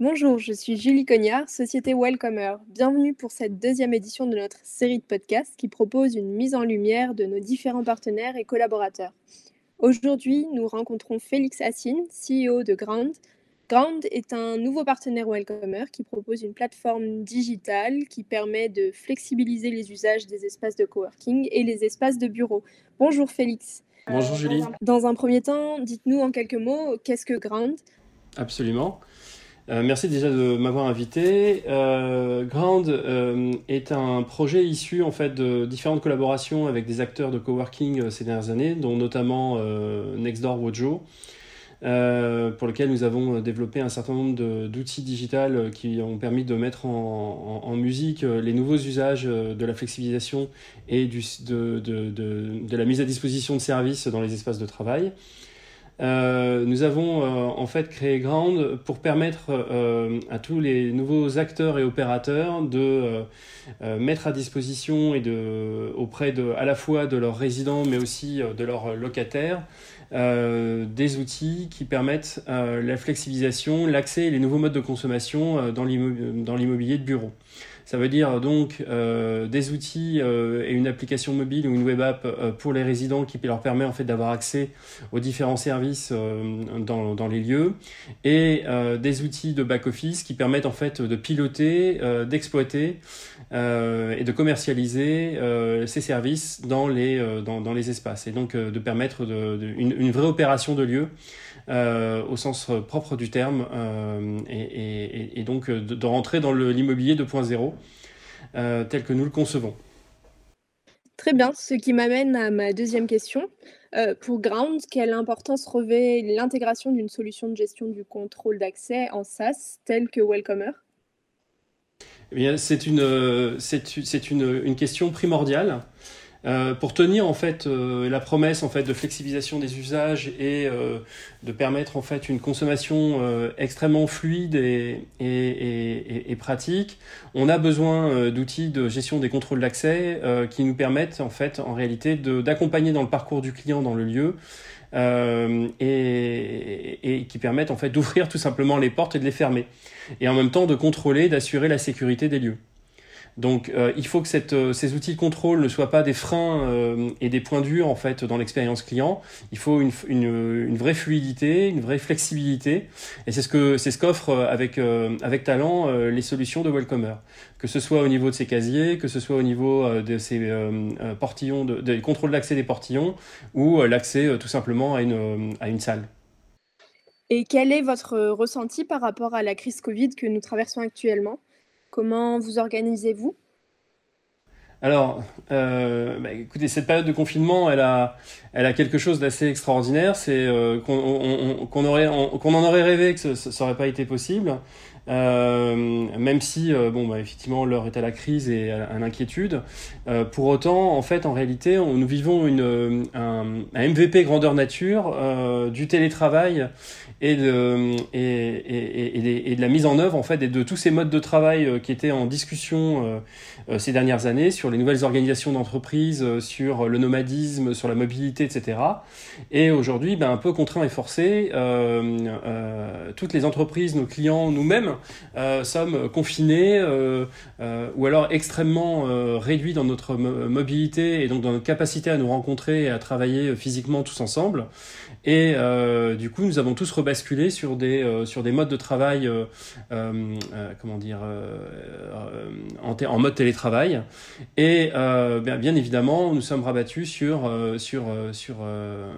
Bonjour, je suis Julie Cognard, société Welcomer. Bienvenue pour cette deuxième édition de notre série de podcasts qui propose une mise en lumière de nos différents partenaires et collaborateurs. Aujourd'hui, nous rencontrons Félix Assine, CEO de Ground. Ground est un nouveau partenaire Welcomer qui propose une plateforme digitale qui permet de flexibiliser les usages des espaces de coworking et les espaces de bureau. Bonjour Félix. Bonjour Julie. Dans un premier temps, dites-nous en quelques mots qu'est-ce que Ground? Absolument. Euh, merci déjà de m'avoir invité. Euh, Ground euh, est un projet issu en fait de différentes collaborations avec des acteurs de coworking ces dernières années, dont notamment Nextdoor Wojo, pour lequel nous avons développé un certain nombre d'outils digitales qui ont permis de mettre en, musique les nouveaux usages de la flexibilisation et de la mise à disposition de services dans les espaces de travail. Euh, nous avons euh, en fait créé Ground pour permettre euh, à tous les nouveaux acteurs et opérateurs de mettre à disposition et de, auprès de, à la fois de leurs résidents mais aussi de leurs locataires des outils qui permettent la flexibilisation, l'accès et les nouveaux modes de consommation dans l'immobilier de bureau. Ça veut dire donc euh, des outils euh, et une application mobile ou une web app euh, pour les résidents qui leur permet en fait d'avoir accès aux différents services dans, dans, les lieux. Et des outils de back office qui permettent en fait de piloter, d'exploiter et de commercialiser ces services dans les dans, dans, les espaces. Et donc de permettre de, une, une, vraie opération de lieu au sens propre du terme et, et, et, donc de, de rentrer dans l'immobilier 2.0 euh, tel que nous le concevons. Très bien, ce qui m'amène à ma deuxième question. Euh, pour Ground, quelle importance revêt l'intégration d'une solution de gestion du contrôle d'accès en SaaS telle que Welcomer eh c'est une, c'est, une, une, question primordiale. Euh, pour tenir en fait euh, la promesse en fait de flexibilisation des usages et euh, de permettre en fait une consommation extrêmement fluide et, et, et, et, pratique, on a besoin d'outils de gestion des contrôles d'accès qui nous permettent en fait en réalité d'accompagner dans le parcours du client dans le lieu et, qui permettent en fait d'ouvrir tout simplement les portes et de les fermer et en même temps de contrôler, d'assurer la sécurité des lieux. Donc euh, il faut que euh, ces outils de contrôle ne soient pas des freins euh, et des points durs en fait dans l'expérience client. Il faut une, vraie fluidité, une vraie flexibilité. Et c'est ce que c'est ce qu'offrent avec avec talent les solutions de Welcomer. Que ce soit au niveau de ses casiers, que ce soit au niveau de ses portillons, de, des contrôles d'accès des portillons ou l'accès tout simplement à une à une salle. Et quel est votre ressenti par rapport à la crise Covid que nous traversons actuellement? Comment vous organisez-vous? Alors, euh, bah, écoutez, cette période de confinement, elle a, elle a quelque chose d'assez extraordinaire. C'est euh, qu'on aurait, en aurait rêvé que ça n'aurait pas été possible. Euh, même si, euh, bon, bah, effectivement, l'heure est à la crise et à, l'inquiétude. Euh, pour autant, en fait, en réalité, nous vivons une, un, un, MVP grandeur nature du télétravail et de, et, et, et, de la mise en œuvre, en fait, de tous ces modes de travail qui étaient en discussion ces dernières années sur les nouvelles organisations d'entreprise, sur le nomadisme, sur la mobilité, etc. Et aujourd'hui, ben, un peu contraint et forcé, toutes les entreprises, nos clients, nous-mêmes, euh, sommes confinés euh, euh, ou alors extrêmement réduits dans notre mobilité et donc dans notre capacité à nous rencontrer et à travailler physiquement tous ensemble. Et du coup, nous avons tous rebasculé sur des sur des modes de travail, comment dire, en, en, mode télétravail. Et bien, bien, évidemment, nous sommes rabattus sur sur sur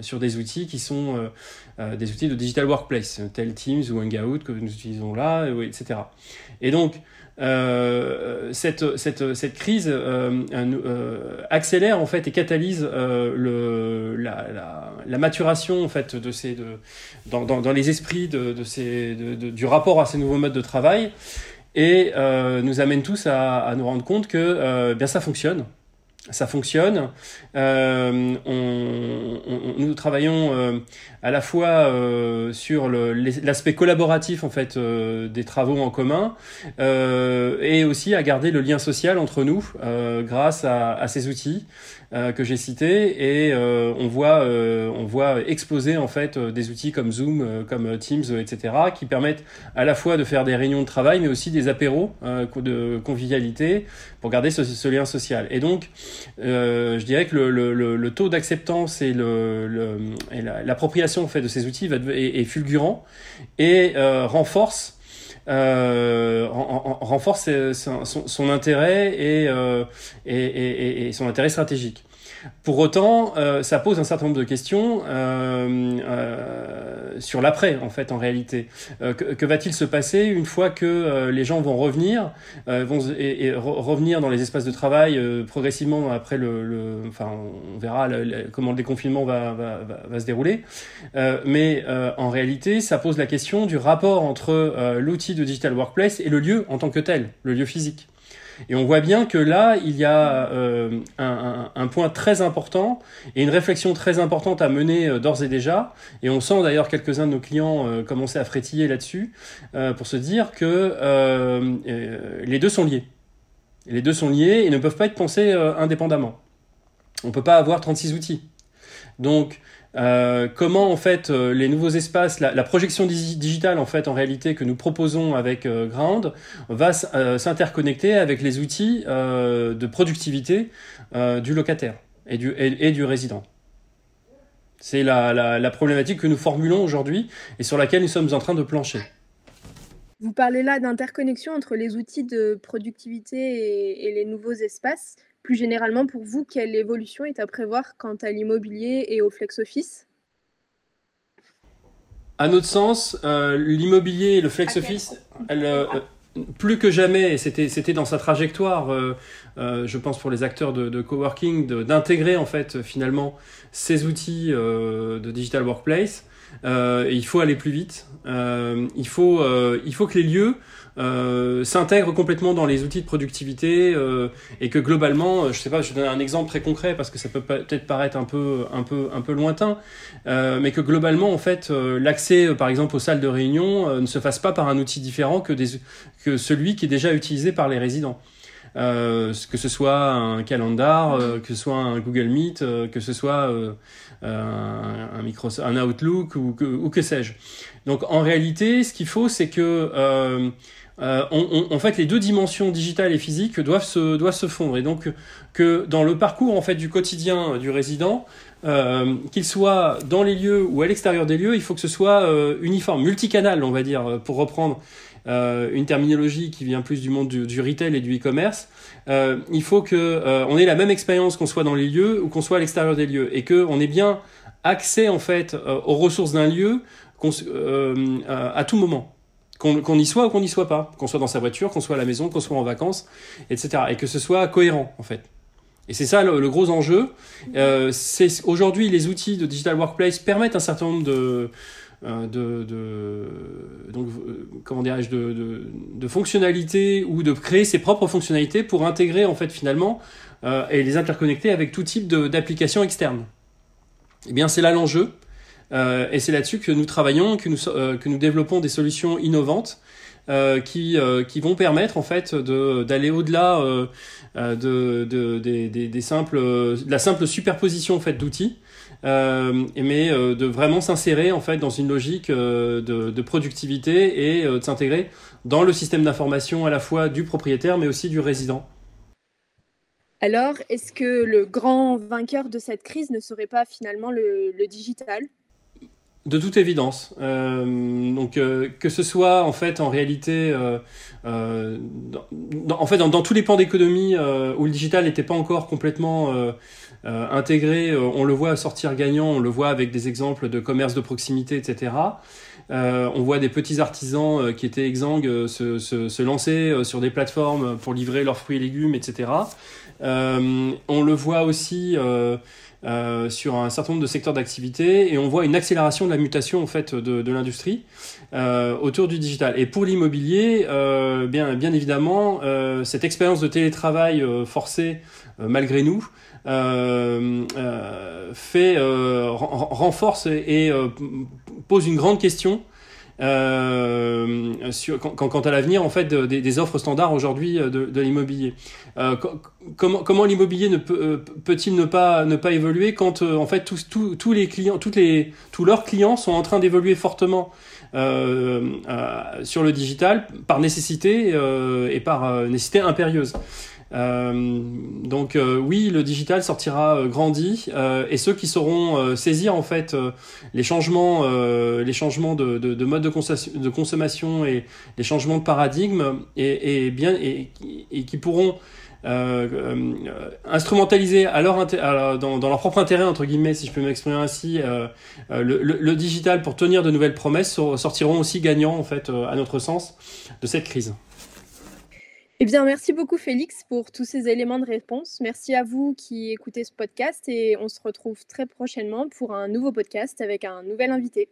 sur des outils qui sont des outils de digital workplace, tels Teams ou Hangout que nous utilisons là, etc. Et donc, euh, cette, cette, cette, crise euh, euh, accélère en fait et catalyse euh, le, la, la, la, maturation en fait de ces, de, dans, dans, dans les esprits de, de ces, de, du rapport à ces nouveaux modes de travail. Et euh, nous amène tous à, à nous rendre compte que bien ça fonctionne ça fonctionne. Euh, on, on, nous travaillons euh, à la fois euh, sur l'aspect collaboratif en fait euh, des travaux en commun euh, et aussi à garder le lien social entre nous grâce à, à, ces outils que j'ai cités et on voit on voit exploser en fait des outils comme Zoom, comme Teams, etc. qui permettent à la fois de faire des réunions de travail mais aussi des apéros de convivialité pour garder ce, ce, lien social. Et donc je dirais que le, le, le taux d'acceptance et l'appropriation fait de ces outils est, fulgurant et euh, renforce son, intérêt et, euh, et, son intérêt stratégique. Pour autant, euh, ça pose un certain nombre de questions sur l'après, en fait, en réalité. Que, va-t-il se passer une fois que les gens vont revenir, vont revenir dans les espaces de travail progressivement après le, le, enfin, on verra comment le déconfinement va se dérouler. mais en réalité, ça pose la question du rapport entre l'outil de digital workplace et le lieu en tant que tel, le lieu physique. Et on voit bien que là, il y a euh, un, point très important et une réflexion très importante à mener euh, d'ores et déjà. Et on sent d'ailleurs quelques-uns de nos clients euh, commencer à frétiller là-dessus pour se dire que les deux sont liés. Les deux sont liés et ne peuvent pas être pensés indépendamment. On ne peut pas avoir 36 outils. Donc, euh, comment en fait euh, les nouveaux espaces, la, projection digitale en fait en réalité que nous proposons avec euh, Ground va s'interconnecter avec les outils de productivité du locataire et du, et, du résident. C'est la, la, problématique que nous formulons aujourd'hui et sur laquelle nous sommes en train de plancher. Vous parlez là d'interconnexion entre les outils de productivité et les nouveaux espaces. Plus généralement, pour vous, quelle évolution est à prévoir quant à l'immobilier et au flex office? À notre sens, euh, l'immobilier et le flex office, elle, euh, plus que jamais, c'était c'était dans sa trajectoire, euh, euh, je pense pour les acteurs de, de coworking, d'intégrer en fait finalement ces outils euh, de digital workplace. il faut aller plus vite. il faut il faut que les lieux euh, s'intègre complètement dans les outils de productivité euh, et que globalement, je sais pas, je vais donner un exemple très concret parce que ça peut peut-être paraître un peu, un peu, un peu lointain, euh, mais que globalement, en fait, euh, l'accès, euh, par exemple, aux salles de réunion ne se fasse pas par un outil différent que, des, que celui qui est déjà utilisé par les résidents. Euh, que ce soit un calendar, euh, que ce soit un Google Meet, euh, que ce soit un, un, un Outlook ou que, ou que sais-je. Donc en réalité, ce qu'il faut, c'est que euh, on, on, en fait, les deux dimensions digitales et physiques doivent se, doivent se fondre. Et donc, que dans le parcours en fait du quotidien du résident, euh, qu'il soit dans les lieux ou à l'extérieur des lieux, il faut que ce soit euh, uniforme, multicanal, on va dire, pour reprendre euh, une terminologie qui vient plus du monde du, du retail et du e-commerce. Euh, il faut que euh, on ait la même expérience qu'on soit dans les lieux ou qu'on soit à l'extérieur des lieux, et que on ait bien accès en fait aux ressources d'un lieu à tout moment qu'on qu y soit ou qu'on n'y soit pas, qu'on soit dans sa voiture, qu'on soit à la maison, qu'on soit en vacances, etc. Et que ce soit cohérent, en fait. Et c'est ça le, gros enjeu. Euh, Aujourd'hui, les outils de Digital Workplace permettent un certain nombre de, euh, euh, de, fonctionnalités ou de créer ses propres fonctionnalités pour intégrer, en fait, finalement, et les interconnecter avec tout type d'applications externes. Eh bien, c'est là l'enjeu. Euh, et c'est là-dessus que nous travaillons, que nous, euh, que nous développons des solutions innovantes euh, qui, qui vont permettre en fait d'aller au-delà de, la simple superposition en fait d'outils, mais de vraiment s'insérer en fait dans une logique de, productivité et de s'intégrer dans le système d'information à la fois du propriétaire mais aussi du résident. Alors, est-ce que le grand vainqueur de cette crise ne serait pas finalement le, le digital? De toute évidence. Euh, donc euh, que ce soit en fait en réalité, euh, euh dans, en fait dans, tous les pans d'économie euh, où le digital n'était pas encore complètement euh, intégré, on le voit sortir gagnant, on le voit avec des exemples de commerce de proximité, etc. on voit des petits artisans qui étaient exsangues se, se, se, lancer sur des plateformes pour livrer leurs fruits et légumes, etc. on le voit aussi euh, sur un certain nombre de secteurs d'activité et on voit une accélération de la mutation en fait de, l'industrie euh, autour du digital. Et pour l'immobilier, euh, bien, bien évidemment, cette expérience de télétravail euh, forcé malgré nous fait renforce et, pose une grande question quant, à l'avenir en fait de, des, offres standards aujourd'hui de, de l'immobilier. Euh, comment l'immobilier ne peut peut-il ne pas évoluer quand euh, en fait tous, leurs clients sont en train d'évoluer fortement euh, euh, sur le digital par nécessité euh, et par nécessité impérieuse? Euh, donc euh, oui, le digital sortira euh, grandi et ceux qui sauront saisir en fait les changements, les changements de, de, de mode de, consommation, et les changements de paradigme et, bien et, qui pourront instrumentaliser à dans, leur propre intérêt entre guillemets, si je peux m'exprimer ainsi, le, le, le, digital pour tenir de nouvelles promesses sortiront aussi gagnants en fait, à notre sens, de cette crise. Eh bien, merci beaucoup Félix pour tous ces éléments de réponse. Merci à vous qui écoutez ce podcast et on se retrouve très prochainement pour un nouveau podcast avec un nouvel invité.